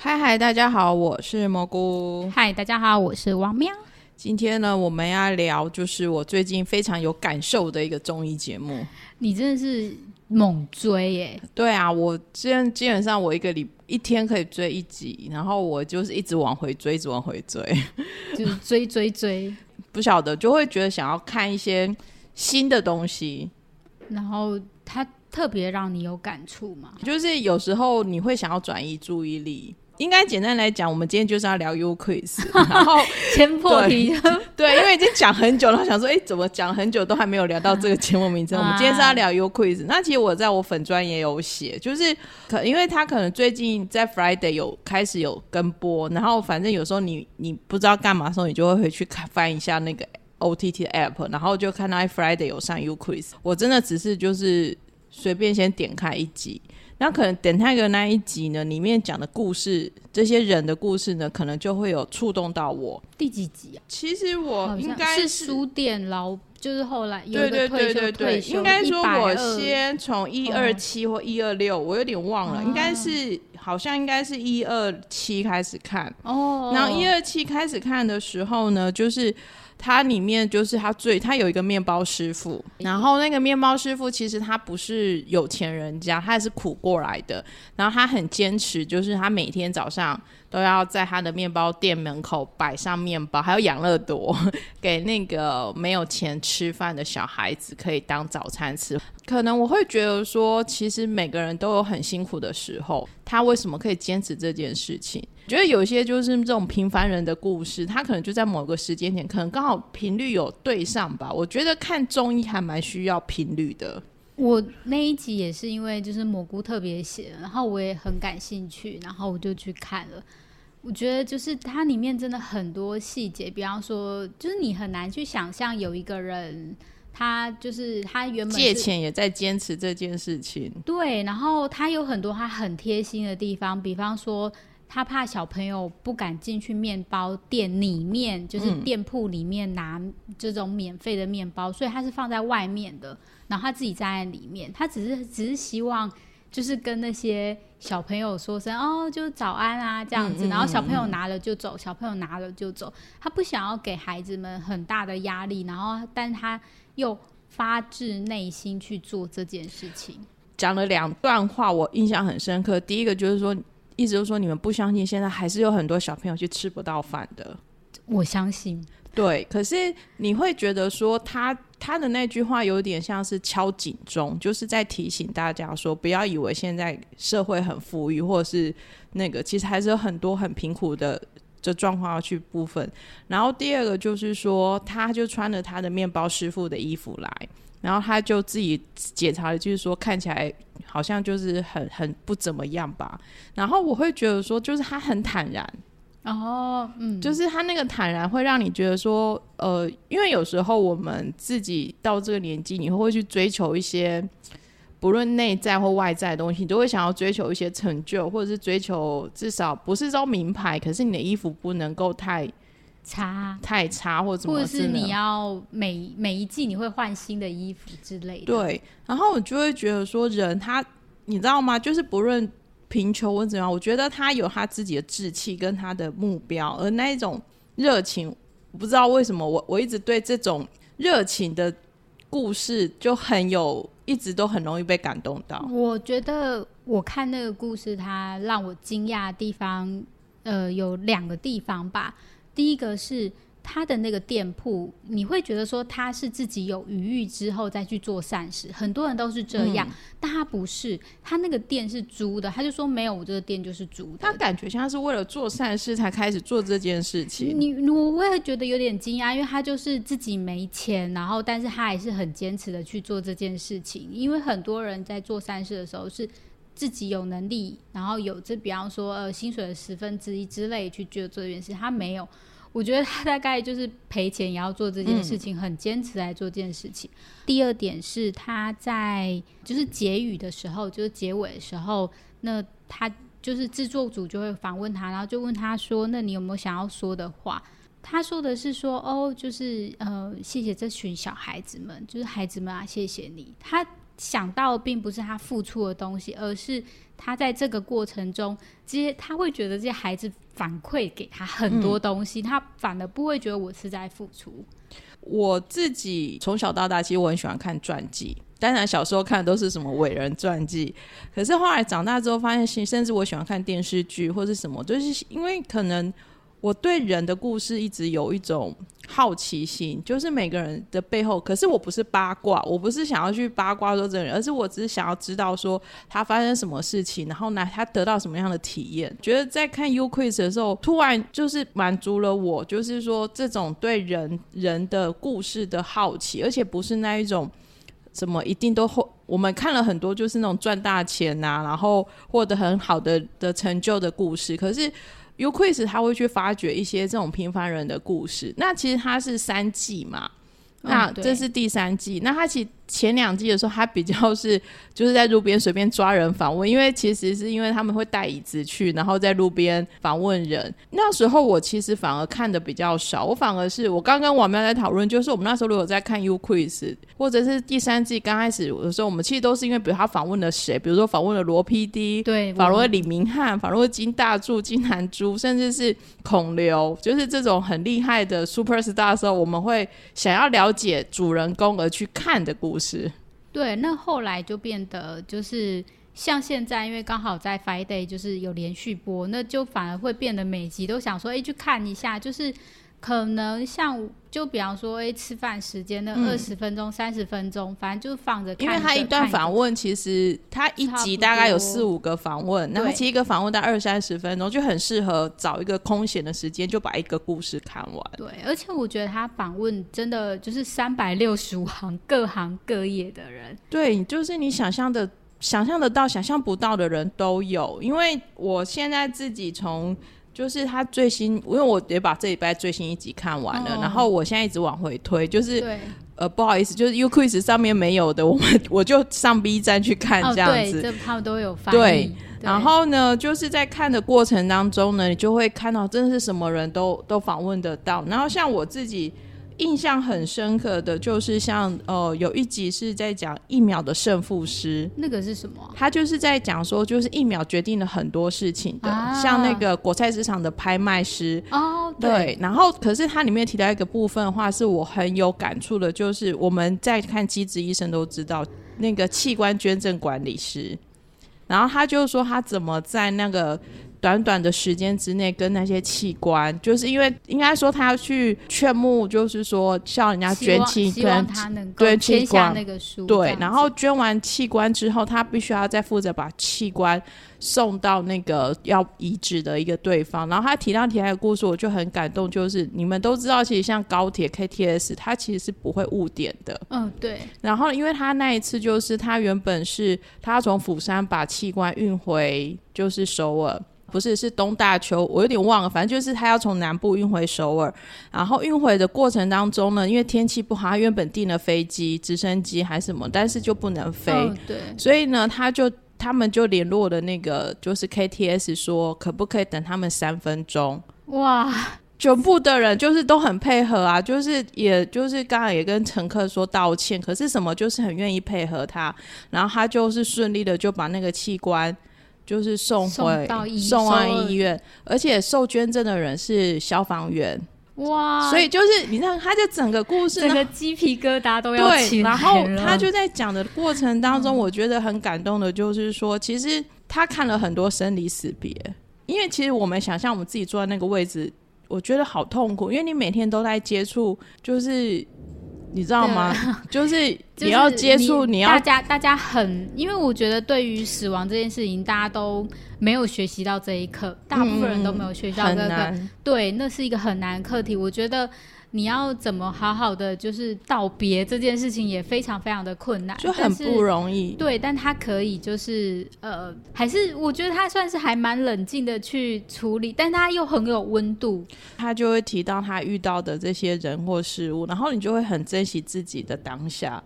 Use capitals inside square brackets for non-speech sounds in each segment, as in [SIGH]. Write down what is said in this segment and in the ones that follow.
嗨嗨，大家好，我是蘑菇。嗨，大家好，我是王喵。今天呢，我们要聊就是我最近非常有感受的一个综艺节目。你真的是猛追耶！对啊，我基基本上我一个礼一天可以追一集，然后我就是一直往回追，一直往回追，就是追追追。[LAUGHS] 不晓得就会觉得想要看一些新的东西，然后它特别让你有感触嘛？就是有时候你会想要转移注意力。应该简单来讲，我们今天就是要聊 U Quiz，[LAUGHS] 然后先破题。[LAUGHS] 对，因为已经讲很久了，想说，哎，怎么讲很久都还没有聊到这个节目名称？[LAUGHS] 我们今天是要聊 U Quiz。那其实我在我粉专也有写，就是可，因为他可能最近在 Friday 有开始有跟播，然后反正有时候你你不知道干嘛的时候，你就会回去看翻一下那个 OTT 的 App，然后就看到 Friday 有上 U Quiz。我真的只是就是随便先点开一集。那可能等那个那一集呢，里面讲的故事，这些人的故事呢，可能就会有触动到我。第几集啊？其实我应该是书店老，就是后来有对对对对对，应该说我先从一二七或一二六，我有点忘了，应该是好像应该是一二七开始看哦。然后一二七开始看的时候呢，就是。它里面就是它最，它有一个面包师傅，然后那个面包师傅其实他不是有钱人家，他也是苦过来的，然后他很坚持，就是他每天早上都要在他的面包店门口摆上面包，还有养乐多 [LAUGHS] 给那个没有钱吃饭的小孩子可以当早餐吃。可能我会觉得说，其实每个人都有很辛苦的时候，他为什么可以坚持这件事情？觉得有些就是这种平凡人的故事，他可能就在某个时间点，可能刚好频率有对上吧。我觉得看中医还蛮需要频率的。我那一集也是因为就是蘑菇特别写，然后我也很感兴趣，然后我就去看了。我觉得就是它里面真的很多细节，比方说，就是你很难去想象有一个人，他就是他原本借钱也在坚持这件事情。对，然后他有很多他很贴心的地方，比方说。他怕小朋友不敢进去面包店里面，就是店铺里面拿这种免费的面包，嗯，所以他是放在外面的。然后他自己站在里面，他只是只是希望就是跟那些小朋友说声哦，就早安啊这样子。然后小朋友拿了就走，小朋友拿了就走。他不想要给孩子们很大的压力，然后但他又发自内心去做这件事情。讲了两段话，我印象很深刻。第一个就是说。意思就是说，你们不相信，现在还是有很多小朋友去吃不到饭的。我相信，对。可是你会觉得说他，他他的那句话有点像是敲警钟，就是在提醒大家说，不要以为现在社会很富裕，或者是那个，其实还是有很多很贫苦的这状况要去部分。然后第二个就是说，他就穿着他的面包师傅的衣服来。然后他就自己检查了，就是说看起来好像就是很很不怎么样吧。然后我会觉得说，就是他很坦然，哦，嗯，就是他那个坦然会让你觉得说，呃，因为有时候我们自己到这个年纪，你会会去追求一些不论内在或外在的东西，你都会想要追求一些成就，或者是追求至少不是说名牌，可是你的衣服不能够太。差太差，或者怎么，或者是你要每每一季你会换新的衣服之类的。对，然后我就会觉得说，人他你知道吗？就是不论贫穷或怎样，我觉得他有他自己的志气跟他的目标，而那一种热情，我不知道为什么我我一直对这种热情的故事就很有，一直都很容易被感动到。我觉得我看那个故事，它让我惊讶的地方，呃，有两个地方吧。第一个是他的那个店铺，你会觉得说他是自己有余裕之后再去做善事，很多人都是这样，嗯、但他不是，他那个店是租的，他就说没有，我这个店就是租的。他感觉像是为了做善事才开始做这件事情。你我我也觉得有点惊讶，因为他就是自己没钱，然后但是他还是很坚持的去做这件事情，因为很多人在做善事的时候是自己有能力，然后有这比方说呃薪水的十分之一之类去做这件事，他没有。我觉得他大概就是赔钱也要做这件事情，嗯、很坚持来做这件事情。第二点是他在就是结语的时候，就是结尾的时候，那他就是制作组就会访问他，然后就问他说：“那你有没有想要说的话？”他说的是说：“哦，就是呃，谢谢这群小孩子们，就是孩子们啊，谢谢你。”他想到的并不是他付出的东西，而是他在这个过程中，这些他会觉得这些孩子反馈给他很多东西，嗯、他反而不会觉得我是在付出。我自己从小到大，其实我很喜欢看传记。当然，小时候看的都是什么伟人传记，可是后来长大之后发现，甚至我喜欢看电视剧或是什么，就是因为可能我对人的故事一直有一种好奇心，就是每个人的背后。可是我不是八卦，我不是想要去八卦说这个人，而是我只是想要知道说他发生什么事情，然后呢，他得到什么样的体验。觉得在看 U-Quiz 的时候，突然就是满足了我，就是说这种对人人的故事的好奇，而且不是那一种。什么一定都会？我们看了很多，就是那种赚大钱呐、然后获得很好的的成就的故事。可是 U-Quiz 他会去发掘一些这种平凡人的故事。那其实它是三季嘛，那这是第三季。那它其实。前两季的时候，他比较是 [LAUGHS] 就是在路边随便抓人访问，因为其实是因为他们会带椅子去，然后在路边访问人。那时候我其实反而看的比较少，我反而是我刚跟王喵在讨论，就是我们那时候如果在看 U-Quiz，或者是第三季刚开始的时候，我们其实都是因为比如他访问了谁，比如说访问了罗 PD，对，访问了李明翰，访问了金大柱、金南珠，甚至是孔刘，就是这种很厉害的 super star 的时候，我们会想要了解主人公而去看的故事。是，对，那后来就变得就是像现在，因为刚好在 Friday 就是有连续播，那就反而会变得每集都想说，哎，去看一下，就是。可能像就比方说，哎，吃饭时间的二十分钟、三十分钟，反正就放着看。因为他一段访问，其实他一集大概有四五个访问，然后其实一个访问大概二三十分钟，就很适合找一个空闲的时间，就把一个故事看完。对，而且我觉得他访问真的就是三百六十五行，各行各业的人。对，就是你想象的、想象得到、想象不到的人都有。因为我现在自己从。就是他最新，因为我也把这礼拜最新一集看完了，哦、然后我现在一直往回推，就是呃不好意思，就是 U-Quiz 上面没有的，我们我就上 B 站去看这样子，哦、对，这他们都有发。对，对，然后呢，就是在看的过程当中呢，你就会看到真的是什么人都都访问得到，然后像我自己。印象很深刻的就是像呃有一集是在讲一秒的胜负师，那个是什么？他就是在讲说，就是一秒决定了很多事情的，啊、像那个果菜市场的拍卖师哦，对，对。然后可是它里面提到一个部分的话，是我很有感触的，就是我们在看《机智医生》都知道那个器官捐赠管理师，然后他就说他怎么在那个。短短的时间之内，跟那些器官，就是因为应该说他要去劝募，就是说叫人家捐器官，对，签下那个书，对，然后捐完器官之后，他必须要再负责把器官送到那个要移植的一个对方。然后他提到提到的故事，我就很感动，就是你们都知道，其实像高铁 KTS，它其实是不会误点的。嗯，对。然后因为他那一次就是他原本是他从釜山把器官运回就是首尔。不是，是东大邱，我有点忘了。反正就是他要从南部运回首尔，然后运回的过程当中呢，因为天气不好，他原本订了飞机、直升机还是什么，但是就不能飞。哦、对。所以呢，他就他们就联络的那个就是 KTS 说，可不可以等他们三分钟？哇！全部的人就是都很配合啊，就是也就是刚刚也跟乘客说道歉，可是什么就是很愿意配合他，然后他就是顺利的就把那个器官。就是送回送到医送完医院，而且受捐赠的人是消防员哇！所以就是你看，他的整个故事，整个鸡皮疙瘩都要起。然后他就在讲的过程当中，我觉得很感动的，就是说，其实他看了很多生离死别，因为其实我们想象我们自己坐在那个位置，我觉得好痛苦，因为你每天都在接触，就是。你知道吗？[LAUGHS] [LAUGHS] 就是你要接触，你要大家大家很，因为我觉得对于死亡这件事情，大家都没有学习到这一课，大部分人都没有学习到这一课。对，那是一个很难的课题。我觉得。你要怎么好好的就是道别这件事情也非常非常的困难，就很不容易。对，但他可以就是呃，还是我觉得他算是还蛮冷静的去处理，但他又很有温度。他就会提到他遇到的这些人或事物，然后你就会很珍惜自己的当下。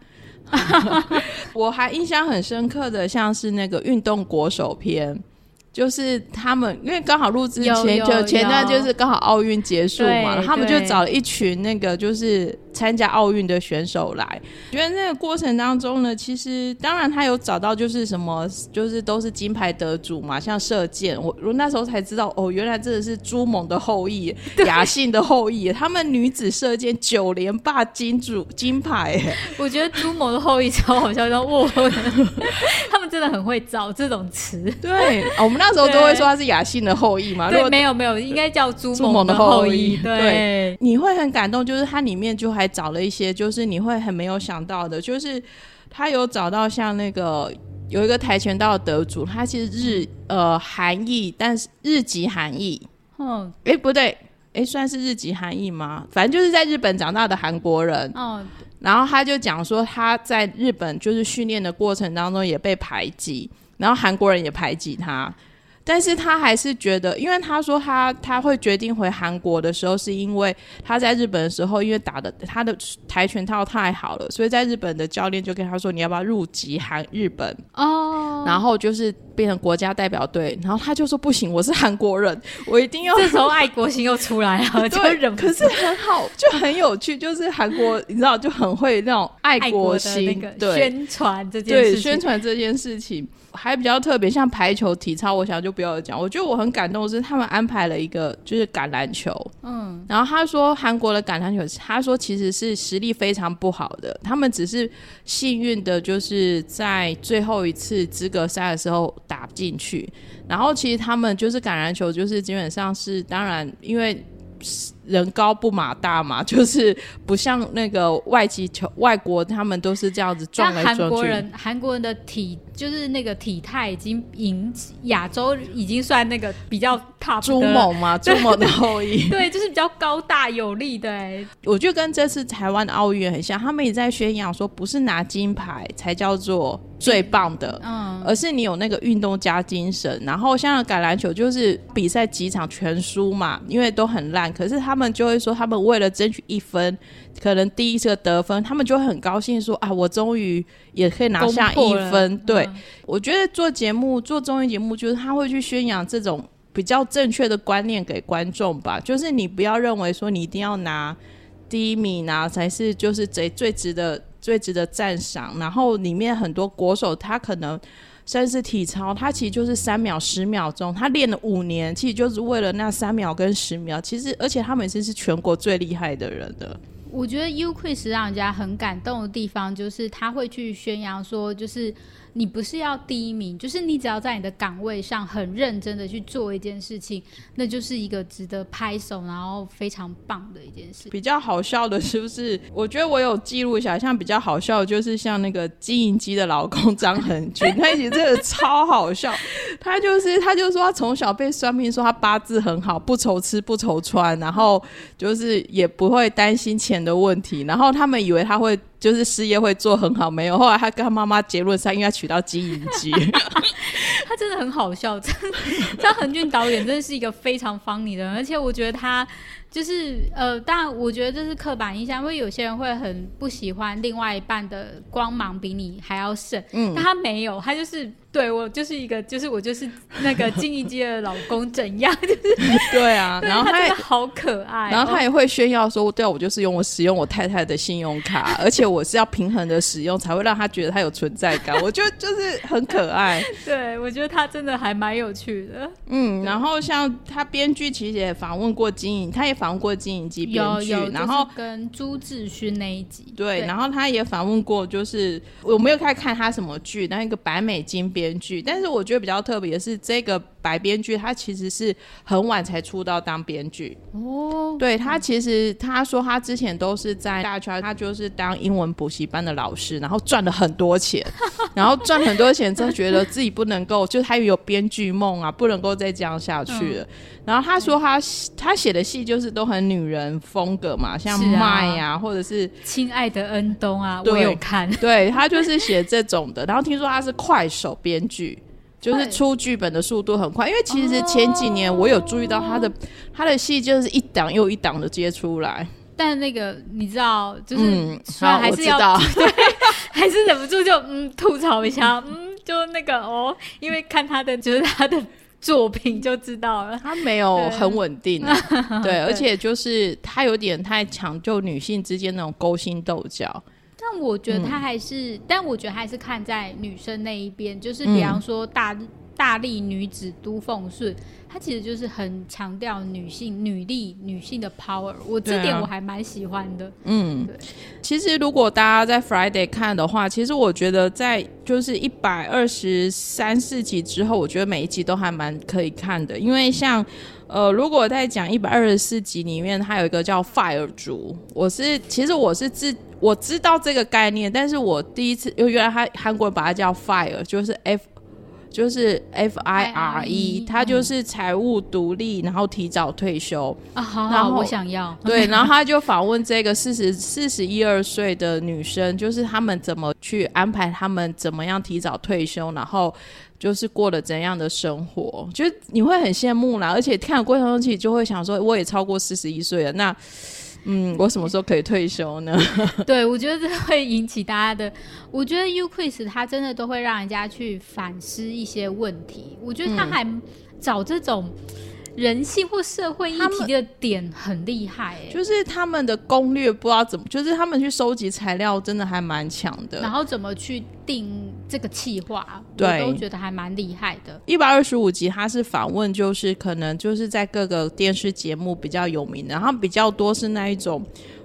[LAUGHS] 我还印象很深刻的，像是那个运动国手篇。就是他们，因为刚好录制前就前段就是刚好奥运结束嘛，他们就找了一群那个就是参加奥运的选手来。觉得那个过程当中呢，其实当然他有找到就是什么，就是都是金牌得主嘛，像射箭，我我那时候才知道哦，原来真的是朱蒙的后裔，雅信的后裔，他们女子射箭九连霸金主金牌。我觉得朱蒙的后裔超好笑，叫哇，[LAUGHS] 他们真的很会造这种词。对，我们那时候都会说他是雅信的后裔嘛。对，没有没有，应该叫朱蒙的后裔。对，对，你会很感动，就是它里面就还找了一些，就是你会很没有想到的，就是他有找到像那个有一个跆拳道的得主，他其实日呃韩裔，但是日籍韩裔。嗯，哎不对，哎算是日籍韩裔吗？反正就是在日本长大的韩国人。哦，然后他就讲说他在日本就是训练的过程当中也被排挤，然后韩国人也排挤他。但是他还是觉得，因为他说他他会决定回韩国的时候，是因为他在日本的时候，因为打的他的跆拳道太好了，所以在日本的教练就跟他说，你要不要入籍韩日本哦，然后就是变成国家代表队，然后他就说不行，我是韩国人，我一定要。这时候爱国心又出来了，[LAUGHS] 就忍不住。可是很好，就很有趣，就是韩国你知道就很会那种爱国心，国对宣传这件事情，对宣传这件事情。还比较特别，像排球、体操，我想就不要讲。我觉得我很感动的是，他们安排了一个就是橄榄球，嗯，然后他说韩国的橄榄球，他说其实是实力非常不好的，他们只是幸运的，就是在最后一次资格赛的时候打进去。然后其实他们就是橄榄球，就是基本上是当然因为。人高不马大嘛，[LAUGHS] 就是不像那个外籍球外国，他们都是这样子撞来撞去。韩国人，韩国人的体就是那个体态已经赢亚洲，已经算那个比较 top 朱某嘛，朱某的后裔。[LAUGHS] 对，就是比较高大有力的。哎，我觉得跟这次台湾的奥运很像，他们也在宣扬说，不是拿金牌才叫做最棒的，嗯，而是你有那个运动加精神。然后像橄榄球，就是比赛几场全输嘛，因为都很烂，可是他们就会说，他们为了争取一分，可能第一次得分，他们就会很高兴说啊，我终于也可以拿下一分。对，嗯，我觉得做节目做综艺节目，就是他会去宣扬这种比较正确的观念给观众吧，就是你不要认为说你一定要拿第一名啊才是就是最最值得。最值得赞赏，然后里面很多国手，他可能甚至体操，他其实就是三秒、十秒钟，他练了五年，其实就是为了那三秒跟十秒。其实，而且他们其实是全国最厉害的人的。我觉得 U-Quiz 让人家很感动的地方，就是他会去宣扬说，就是。你不是要第一名，就是你只要在你的岗位上很认真的去做一件事情，那就是一个值得拍手，然后非常棒的一件事。比较好笑的是不是？我觉得我有记录一下，像比较好笑的就是像那个金银姬的老公张恒均，他以前真的超好笑。[LAUGHS] 他就是他就说他从小被算命说他八字很好，不愁吃不愁穿，然后就是也不会担心钱的问题，然后他们以为他会。就是事业会做很好，没有。后来他跟他妈妈结论他，应该娶到金银姬。[LAUGHS] 他真的很好笑，张张恒俊导演真的是一个非常 funny 的人，而且我觉得他。就是呃，当然，我觉得这是刻板印象，因为有些人会很不喜欢另外一半的光芒比你还要盛，嗯，但他没有，他就是对我就是一个，就是我就是那个金银姬的老公怎样，[LAUGHS] 就是对啊，然后他好可爱，然后他也会炫耀说，对啊，我就是用我使用我太太的信用卡，[LAUGHS] 而且我是要平衡的使用，才会让他觉得他有存在感，我觉得就是很可爱，[LAUGHS] 对，我觉得他真的还蛮有趣的，嗯，然后像他编剧其实也访问过金银，他也。访问过金银姬编剧，然后跟朱智勋那一集，对，对，然后他也访问过，就是我没有开看他什么剧，但一个白美金编剧，但是我觉得比较特别的是这个白编剧，他其实是很晚才出道当编剧哦，对，他其实他说他之前都是在大圈，他就是当英文补习班的老师，然后赚了很多钱，[LAUGHS] 然后赚很多钱之后觉得自己不能够，就他有编剧梦啊，不能够再这样下去了。嗯然后他说他他写的戏就是都很女人风格嘛，像麦啊，啊或者是亲爱的恩东啊，我有看。对，他就是写这种的。然后听说他是快手编剧，就是出剧本的速度很快。因为其实前几年我有注意到他的、哦、他的戏就是一档又一档的接出来。但那个你知道，就是虽然还是要、嗯、[LAUGHS] 对，还是忍不住就嗯吐槽一下，嗯，就那个哦，因为看他的就是他的。作品就知道了。他没有很稳定，对，对，而且就是他有点太强，就女性之间那种勾心斗角。但我觉得他还是，嗯、但我觉得还是看在女生那一边，就是比方说大。嗯大力女子都奉顺，她其实就是很强调女性、女力、女性的 power。我这点我还蛮喜欢的。嗯，对。其实如果大家在 Friday 看的话，其实我觉得在就是一百二十三四集之后，我觉得每一集都还蛮可以看的。因为像呃，如果在讲一百二十四集里面，它有一个叫 Fire 族，我是其实我是自我知道这个概念，但是我第一次因为原来他韩国人把它叫 Fire，就是 F。就是 F I R E，他就是财务独立，然后提早退休啊。好，好，我想要。[LAUGHS] 对，然后他就访问这个四十四十一二岁的女生，就是他们怎么去安排，他们怎么样提早退休，然后就是过了怎样的生活，就你会很羡慕啦。而且看的过程中，其实就会想说，我也超过四十一岁了，那。嗯，我什么时候可以退休呢？[LAUGHS] 对，我觉得这会引起大家的。我觉得 U-Quiz 它真的都会让人家去反思一些问题。我觉得他还找这种。人性或社会议题的点很厉害，欸，就是他们的攻略不知道怎么，就是他们去收集材料真的还蛮强的。然后怎么去定这个企划，对，我都觉得还蛮厉害的。一百二十五集，他是访问，就是可能就是在各个电视节目比较有名的，然后比较多是那一种。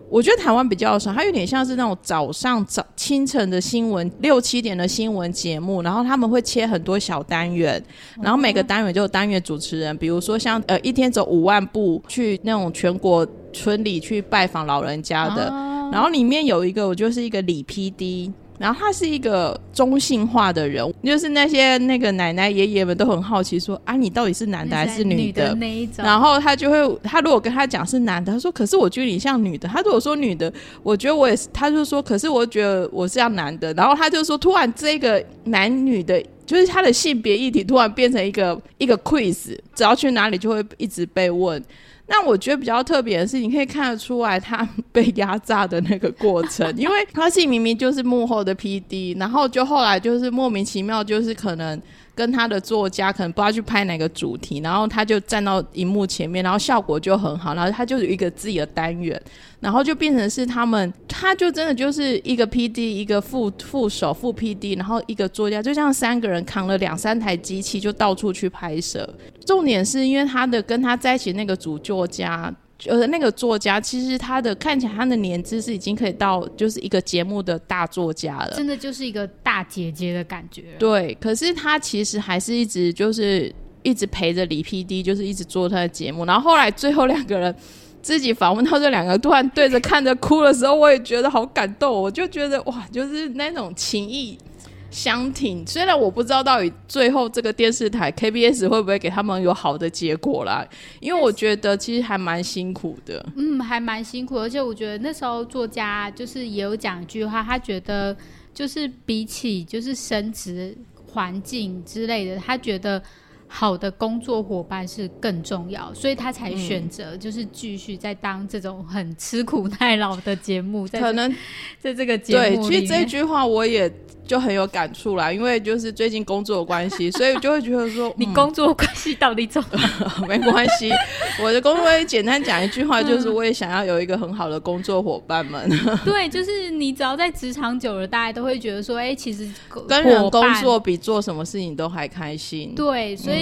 我觉得台湾比较少，它有点像是那种早上早清晨的新闻，六七点的新闻节目，然后他们会切很多小单元，然后每个单元就有单元主持人，比如说像呃一天走五万步去那种全国村里去拜访老人家的，然后里面有一个我就是一个李 PD。然后他是一个中性化的人，就是那些那个奶奶爷爷们都很好奇说啊，你到底是男的还是女的？女的那一种。然后他就会，他如果跟他讲是男的，他说可是我觉得你像女的。他如果说女的，我觉得我也是。他就说可是我觉得我是像男的。然后他就说突然这个男女的，就是他的性别议题突然变成一个一个 quiz，只要去哪里就会一直被问。那我觉得比较特别的是，你可以看得出来他 [LAUGHS] 被压榨的那个过程，因为他自己明明就是幕后的 PD，然后就后来就是莫名其妙，就是可能。跟他的作家可能不知道去拍哪个主题，然后他就站到荧幕前面，然后效果就很好，然后他就有一个自己的单元，然后就变成是他们，他就真的就是一个 PD，一个副副手副 PD，然后一个作家，就像三个人扛了两三台机器就到处去拍摄。重点是因为他的跟他在一起那个主作家。呃，那个作家其实他的看起来他的年资是已经可以到就是一个节目的大作家了，真的就是一个大姐姐的感觉。对，可是他其实还是一直就是一直陪着李 PD，就是一直做他的节目。然后后来最后两个人自己访问到这两个突然对着看着哭的时候，我也觉得好感动。我就觉得哇，就是那种情谊。相挺，虽然我不知道到底最后这个电视台 KBS 会不会给他们有好的结果啦，因为我觉得其实还蛮辛苦的。嗯，还蛮辛苦，而且我觉得那时候作家就是也有讲一句话，他觉得就是比起就是升职环境之类的，他觉得好的工作伙伴是更重要，所以他才选择就是继续在当这种很吃苦耐劳的节目，在可能 [LAUGHS] 在这个节目。对，其实这句话我也。就很有感触啦，因为就是最近工作关系，[LAUGHS] 所以就会觉得说，你工作关系到底怎么？[LAUGHS] 没关系，我的工作简单讲一句话，就是我也想要有一个很好的工作伙伴们。对，就是你只要在职场久了，大家都会觉得说，哎、欸，其实跟人工作比做什么事情都还开心。对，所以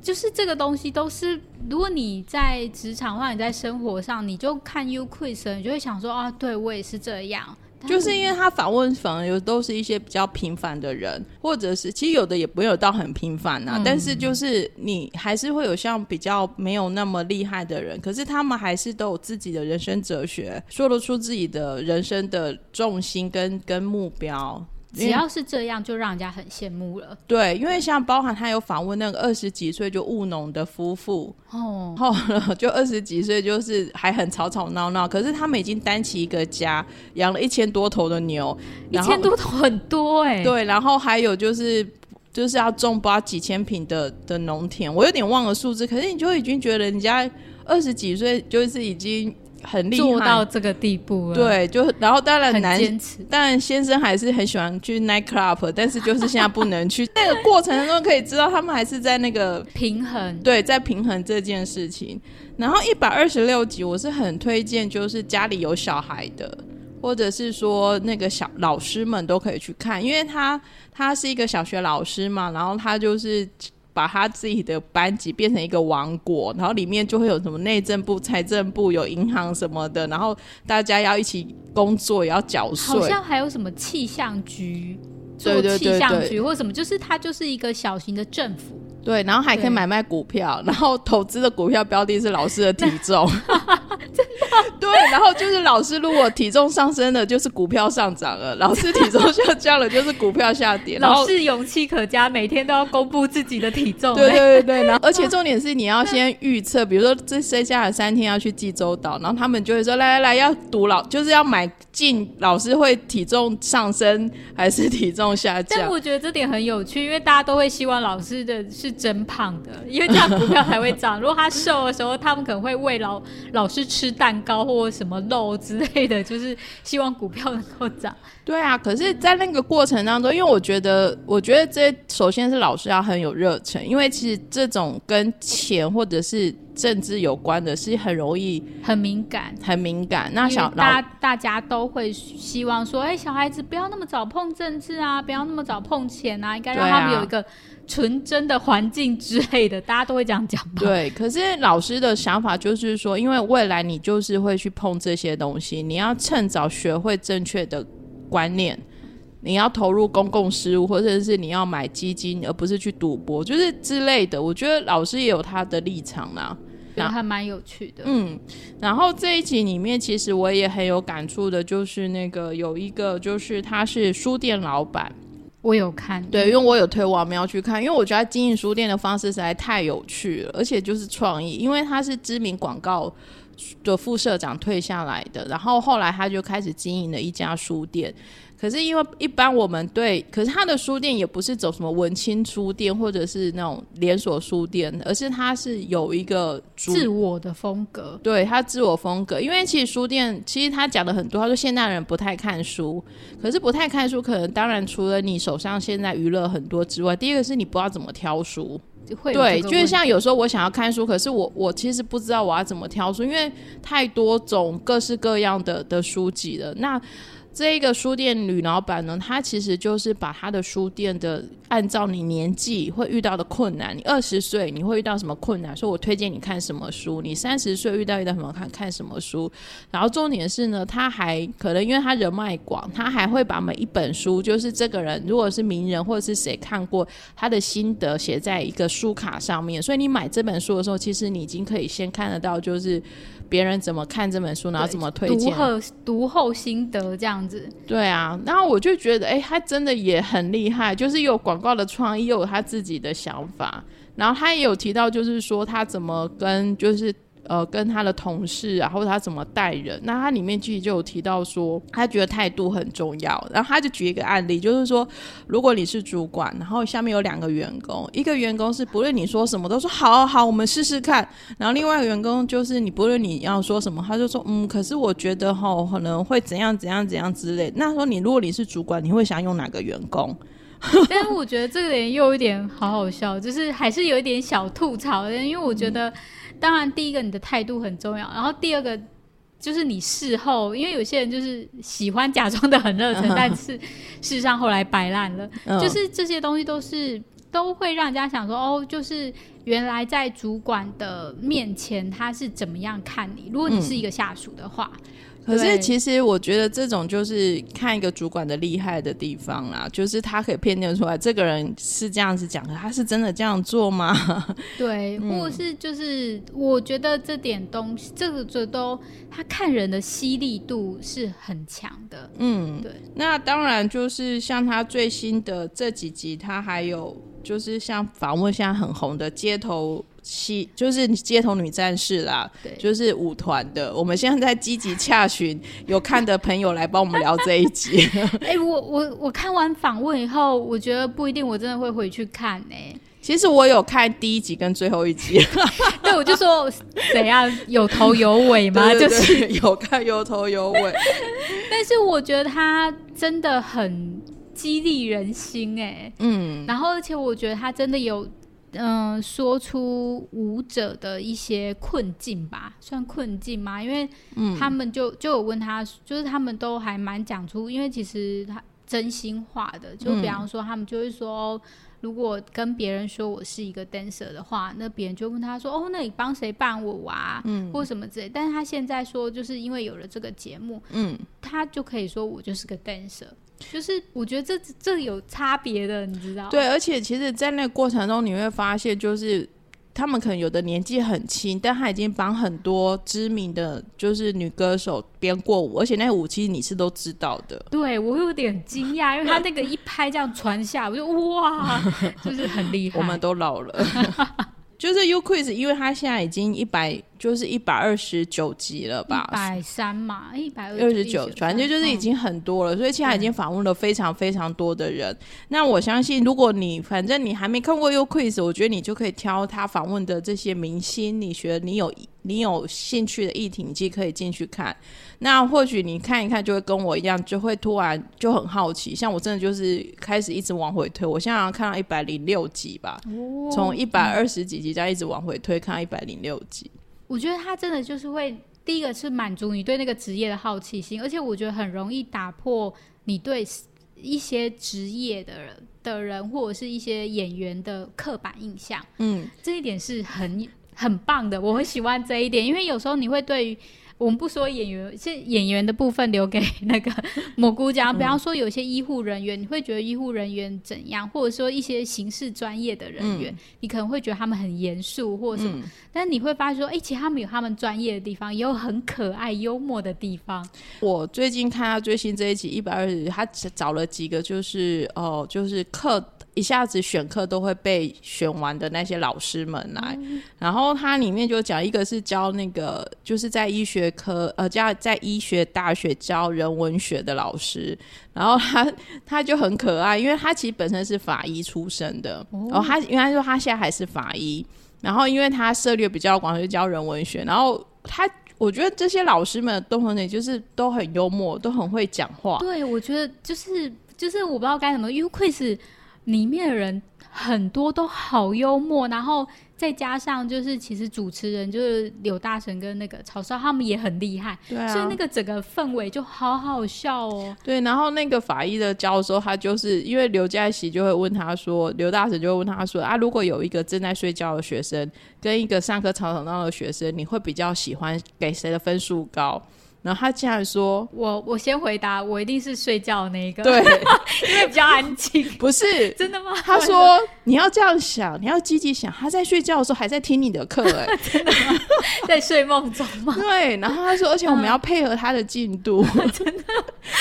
就是这个东西都是，如果你在职场或者你在生活上，你就看 U-Quiz，你就会想说啊，对我也是这样。就是因为他访问反而有都是一些比较平凡的人，或者是其实有的也没有到很平凡呐、啊嗯，但是就是你还是会有像比较没有那么厉害的人，可是他们还是都有自己的人生哲学，说得出自己的人生的重心跟跟目标。只要是这样，就让人家很羡慕了。对，因为像包含他有访问那个二十几岁就务农的夫妇，哦，后来 [LAUGHS] 就二十几岁就是还很吵吵闹闹，可是他们已经担起一个家，养了一千多头的牛，一千多头很多哎、欸。对，然后还有就是就是要种不知道几千平的的农田，我有点忘了数字，可是你就已经觉得人家二十几岁就是已经。很厉害，做到这个地步了。对，就然后当然男，坚持，当然先生还是很喜欢去 night club，但是就是现在不能去。[LAUGHS] 那个过程中可以知道，他们还是在那个平衡，对，在平衡这件事情。然后一百二十六集，我是很推荐，就是家里有小孩的，或者是说那个小老师们都可以去看，因为他他是一个小学老师嘛，然后他就是。把他自己的班级变成一个王国，然后里面就会有什么内政部、财政部、有银行什么的，然后大家要一起工作，也要缴税。好像还有什么气象局，做气象局或什么，就是它就是一个小型的政府。对，然后还可以买卖股票，然后投资的股票标的是老师的体重。[LAUGHS] [LAUGHS] 真的？对，然后就是老师如果体重上升了，就是股票上涨了；老师体重下降了，就是股票下跌。老师勇气可嘉，每天都要公布自己的体重。对对对对，然后而且重点是你要先预测，比如说这剩下的三天要去济州岛，然后他们就会说：来来来，要赌老，就是要买进老师会体重上升还是体重下降。但我觉得这点很有趣，因为大家都会希望老师的是真胖的，因为这样股票才会涨。如果他瘦的时候，他们可能会为老老师吃蛋糕或什么肉之类的，就是希望股票能够涨。对啊，可是，在那个过程当中，因为我觉得，我觉得这首先是老师要很有热忱，因为其实这种跟钱或者是政治有关的，是很容易很敏感，很敏感。那小大大家都会希望说，哎，小孩子不要那么早碰政治啊，不要那么早碰钱啊，应该让他们有一个。纯真的环境之类的，大家都会这样讲吧？对，可是老师的想法就是说，因为未来你就是会去碰这些东西，你要趁早学会正确的观念，你要投入公共事务，或者是你要买基金，而不是去赌博，就是之类的。我觉得老师也有他的立场啦，然后还蛮有趣的。嗯，然后这一集里面，其实我也很有感触的，就是那个有一个，就是他是书店老板。我有看，对，因为我有推王喵去看，因为我觉得他经营书店的方式实在太有趣了，而且就是创意，因为他是知名广告的副社长退下来的，然后后来他就开始经营了一家书店。可是因为一般我们对，可是他的书店也不是走什么文青书店或者是那种连锁书店，而是他是有一个自我的风格。对，他自我风格，因为其实书店其实他讲的很多，他说现代人不太看书，可是不太看书，可能当然除了你手上现在娱乐很多之外，第一个是你不知道怎么挑书。对，就是像有时候我想要看书，可是我我其实不知道我要怎么挑书，因为太多种各式各样的的书籍了。那这一个书店女老板呢，她其实就是把她的书店的按照你年纪会遇到的困难，你二十岁你会遇到什么困难，说我推荐你看什么书；你三十岁遇到遇到什么看看什么书。然后重点是呢，她还可能因为她人脉广，她还会把每一本书，就是这个人如果是名人或者是谁看过他的心得写在一个书卡上面，所以你买这本书的时候，其实你已经可以先看得到，就是。别人怎么看这本书，然后怎么推荐？读后读后心得这样子。对啊，然后我就觉得，哎，他真的也很厉害，就是有广告的创意，又有他自己的想法。然后他也有提到，就是说他怎么跟就是。呃，跟他的同事啊，或者他怎么带人，那他里面具体就有提到说，他觉得态度很重要。然后他就举一个案例，就是说，如果你是主管，然后下面有两个员工，一个员工是不论你说什么都说好好，我们试试看。然后另外一个员工就是你不论你要说什么，他就说嗯，可是我觉得哈可能会怎样怎样怎样之类。那说你如果你是主管，你会想用哪个员工？[LAUGHS] 但是我觉得这个人又有一点好好笑，就是还是有一点小吐槽的，因为我觉得。当然，第一个你的态度很重要，然后第二个就是你事后，因为有些人就是喜欢假装的很热忱，但是事实上后来摆烂了。就是这些东西都是都会让人家想说，哦，就是原来在主管的面前他是怎么样看你？如果你是一个下属的话。嗯可是，其实我觉得这种就是看一个主管的厉害的地方啦，就是他可以辨认出来这个人是这样子讲的，他是真的这样做吗？[LAUGHS] 对，或者是就是我觉得这点东西，这个这都他看人的犀利度是很强的。嗯，对。那当然就是像他最新的这几集，他还有就是像访问现在很红的街头。戏就是街头女战士啦，对，就是舞团的。我们现在在积极洽询有看的朋友来帮我们聊这一集。[LAUGHS] 哎、欸，我我我看完访问以后，我觉得不一定，我真的会回去看呢、欸。其实我有看第一集跟最后一集，[LAUGHS] 对，我就说怎样有头有尾吗？对对对就是 [LAUGHS] 有看有头有尾。但是我觉得他真的很激励人心哎，嗯，然后而且我觉得他真的有嗯、呃、说出舞者的一些困境吧，算困境吗？因为他们就就有问他，就是他们都还蛮讲出，因为其实他真心话的，就比方说他们就会说。如果跟别人说我是一个 dancer 的话，那别人就问他说：“哦，那你帮谁伴舞啊？嗯，或什么之类。”但是他现在说，就是因为有了这个节目，嗯，他就可以说我就是个 dancer。就是我觉得这这有差别的，你知道？对，而且其实，在那个过程中，你会发现就是。他们可能有的年纪很轻，但他已经帮很多知名的就是女歌手编过舞，而且那个舞其实你是都知道的。对，我有点惊讶，因为他那个一拍这样传下，我就哇，[LAUGHS] 就是很厉害。我们都老了。[LAUGHS] 就是 U-Quiz，因为他现在已经一百，就是一百二十九集了吧？一百三嘛，一百二十九，反正就是已经很多了。嗯、所以现在已经访问了非常非常多的人。那我相信，如果你反正你还没看过 You Quiz 我觉得你就可以挑他访问的这些明星，你觉得你有你有兴趣的议题，你就可以进去看。那或许你看一看，就会跟我一样，就会突然就很好奇。像我真的就是开始一直往回推，我现在好像看到一百零六集吧，从一百二十几集这样一直往回推，看到一百零六集。我觉得他真的就是会，第一个是满足你对那个职业的好奇心，而且我觉得很容易打破你对一些职业的人的人或者是一些演员的刻板印象。嗯，这一点是很很棒的，我很喜欢这一点，因为有时候你会对于。我们不说演员，是演员的部分留给那个 [LAUGHS] 蘑菇讲。比方说，有些医护人员，你会觉得医护人员怎样，或者说一些刑事专业的人员，嗯、你可能会觉得他们很严肃或者什么。嗯、但是你会发现说，哎、欸，其实他们有他们专业的地方，也有很可爱幽默的地方。我最近看他最新这一集一百二十，他找了几个，就是哦，就是课。一下子选课都会被选完的那些老师们来，嗯、然后它里面就讲一个是教那个就是在医学科呃教在医学大学教人文学的老师，然后他他就很可爱，因为他其实本身是法医出身的，哦、然后他应该说他现在还是法医，然后因为他涉猎比较广，就教人文学，然后他我觉得这些老师们都很就是都很幽默，都很会讲话。对，我觉得就是就是我不知道该怎么，因为愧是。里面的人很多都好幽默，然后再加上就是其实主持人就是刘大神跟那个曹少他们也很厉害，对啊，所以那个整个氛围就好好笑哦。对，然后那个法医的教授他就是因为刘在锡就会问他说，刘大神就会问他说啊，如果有一个正在睡觉的学生跟一个上课吵吵闹闹的学生，你会比较喜欢给谁的分数高？然后他竟然说：“我我先回答，我一定是睡觉那一个，对，[LAUGHS] 因为比较安静。[LAUGHS] 不是真的吗？他说你要这样想，你要积极想。他在睡觉的时候还在听你的课，哎，[LAUGHS] 真的吗？在睡梦中吗？对。然后他说，而且我们要配合他的进度，真的，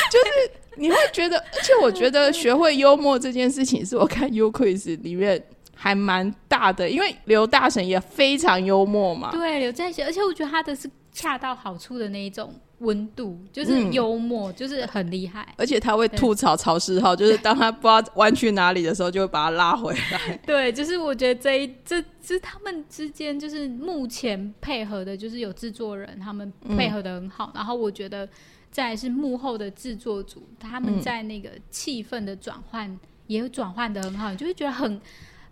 就是你会觉得，而且我觉得学会幽默这件事情，是我看 U-Quiz 里面还蛮大的，因为刘大神也非常幽默嘛。对，刘在锡，而且我觉得他的是恰到好处的那一种。温度就是幽默，嗯、就是很厉害，而且他会吐槽曹世浩，就是当他不知道弯去哪里的时候，就会把他拉回来。[LAUGHS] 对，就是我觉得这一这这他们之间，就是目前配合的，就是有制作人他们配合的很好，嗯、然后我觉得再来是幕后的制作组，他们在那个气氛的转换也转换的很好，你就会觉得很。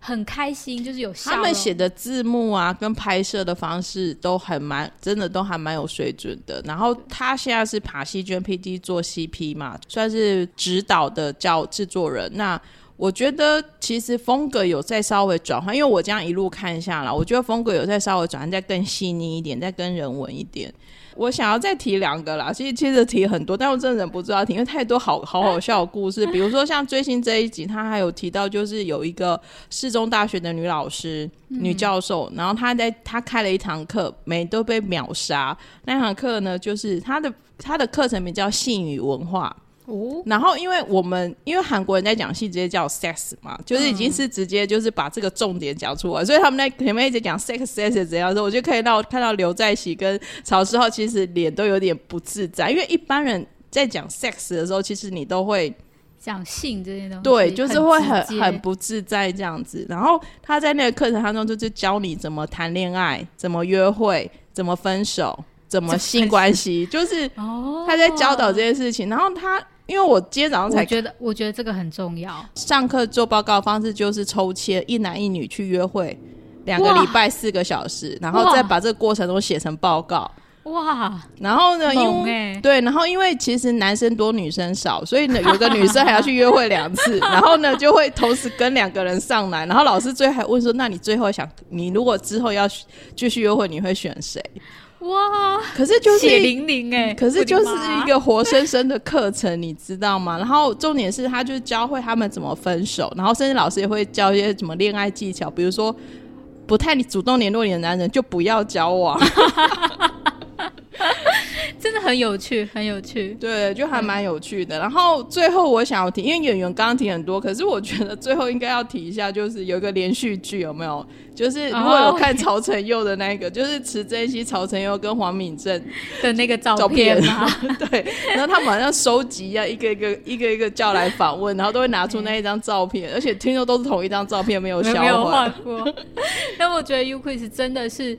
很开心，就是有他们写的字幕啊，跟拍摄的方式都很蛮，真的都还蛮有水准的。然后他现在是帕西娟 PD 做 CP 嘛，算是指导的叫制作人。那我觉得其实风格有在稍微转换，因为我这样一路看下来，我觉得风格有在稍微转换，再更细腻一点，再更人文一点。我想要再提两个啦，其实其实提很多，但我真的忍不住要提，因为太多好好好笑的故事。[LAUGHS] 比如说像最新这一集，他还有提到，就是有一个世宗大学的女老师、女教授，然后她在她开了一堂课，每都被秒杀。那堂课呢，就是她的她的课程名叫性与文化。哦，然后因为我们因为韩国人在讲戏直接叫 sex 嘛，就是已经是直接就是把这个重点讲出来，嗯、所以他们在前面一直讲 sex sex 怎样的时候，我就可以到看到刘在熙跟曹世浩其实脸都有点不自在，因为一般人在讲 sex 的时候，其实你都会讲性这些东西，对，就是会很很，很不自在这样子。然后他在那个课程当中，就是教你怎么谈恋爱，怎么约会，怎么分手，怎么性关系，就是他在教导这些事情。然后他，因为我今天早上才觉得，我觉得这个很重要。上课做报告方式就是抽签，一男一女去约会，两个礼拜四个小时，然后再把这个过程都写成报告。哇，然后呢？因为、欸、对，然后因为其实男生多女生少，所以呢，有个女生还要去约会两次，[LAUGHS] 然后呢，就会同时跟两个人上来，然后老师最后还问说：“那你最后想，你如果之后要继续约会，你会选谁？”哇，可是就是血淋淋哎，可是就是一个活生生的课程，你知道吗？[LAUGHS] 然后重点是他就教会他们怎么分手，然后甚至老师也会教一些什么恋爱技巧，比如说不太主动联络你的男人就不要交往。[LAUGHS] 很有趣，很有趣，对，就还蛮有趣的。然后最后我想要提，因为演员刚刚提很多，可是我觉得最后应该要提一下，就是有一个连续剧有没有？就是如果有看曹承佑的那个，就是池珍熙、曹承佑跟黄敏正的那个照片 [LAUGHS] 嘛，[LAUGHS] 对。然后他们好像收集一样，一个一个一个一个叫来访问，然后都会拿出那一张照片，而且听说都是同一张照片，没有销换过。[LAUGHS] 但我觉得 U-Quiz 真的是。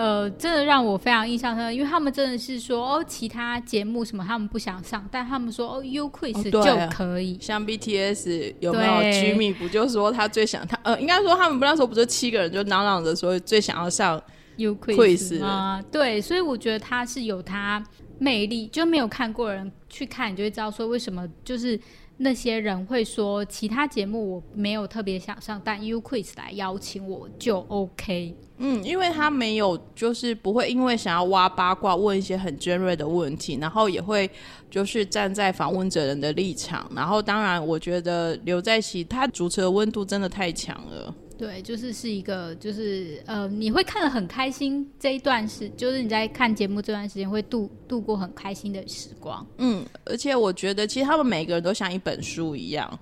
呃，真的让我非常印象深刻，因为他们真的是说哦，其他节目什么他们不想上，但他们说哦，U-Quiz 就可以。像 BTS 有没有？Jimmy 不就说他最想他呃，应该说他们不那时候不就七个人就嚷嚷着说最想要上 U-Quiz 吗？对，所以我觉得他是有他魅力，就没有看过人去看，你就会知道说为什么就是。那些人会说，其他节目我没有特别想上，但 U-Quiz 来邀请我就 OK。嗯，因为他没有，就是不会因为想要挖八卦问一些很尖锐的问题，然后也会就是站在访问者人的立场，然后当然我觉得刘在熙他主持的温度真的太强了。对，就是是一个，就是呃，你会看得很开心。这一段时，就是你在看节目这段时间会度度过很开心的时光。嗯，而且我觉得其实他们每个人都像一本书一样，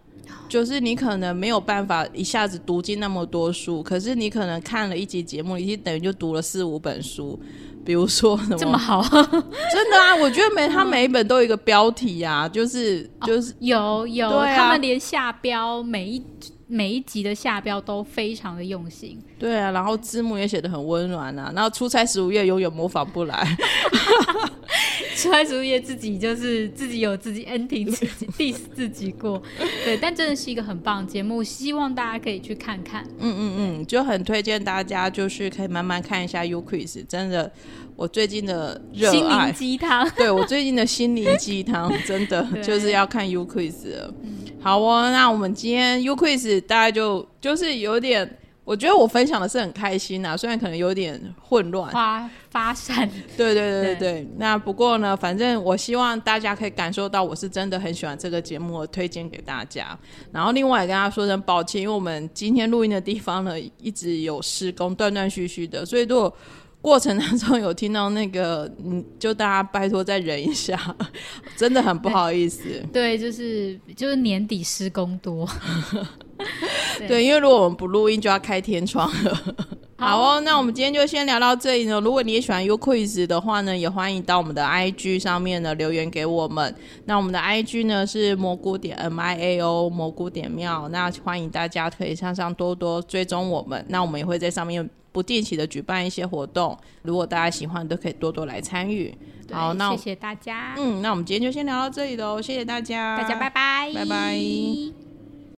就是你可能没有办法一下子读进那么多书，可是你可能看了一集节目，已经等于就读了四五本书。比如说什么这么好，[LAUGHS] 真的啊？我觉得每他每一本都有一个标题啊，就是就是、哦、有有、啊，他们连下标每一。每一集的下标都非常的用心，对啊，然后字幕也写的很温暖啊，然后出差十五夜永远模仿不来，[LAUGHS] 出差十五夜自己就是自己有自己 ending，自己 diss 自己过，对，但真的是一个很棒的节目，希望大家可以去看看，嗯嗯嗯，就很推荐大家就是可以慢慢看一下 U-Quiz，真的，我最近的热爱。心灵鸡汤，对我最近的心灵鸡汤，真的 [LAUGHS] 就是要看 U-Quiz 了。好哦，那我们今天 U-Quiz 大概就就是有点，我觉得我分享的是很开心啊，虽然可能有点混乱，发发散。对对对对对。那不过呢，反正我希望大家可以感受到我是真的很喜欢这个节目，我推荐给大家。然后另外也跟大家说声抱歉，因为我们今天录音的地方呢一直有施工，断断续续的，所以如果过程当中有听到那个，嗯，就大家拜托再忍一下，[LAUGHS] 真的很不好意思。[LAUGHS] 对，就是就是年底施工多。[LAUGHS] 对，对，因为如果我们不录音，就要开天窗了。好哦，那我们今天就先聊到这里呢。如果你也喜欢 U-Quiz 的话呢，也欢迎到我们的 IG 上面呢留言给我们。那我们的 IG 呢是蘑菇点 M I A O 蘑菇点妙，那欢迎大家可以向上多多追踪我们。那我们也会在上面。不定期的举办一些活动，如果大家喜欢，都可以多多来参与。好，那谢谢大家。嗯，那我们今天就先聊到这里喽，谢谢大家，大家拜拜，拜拜。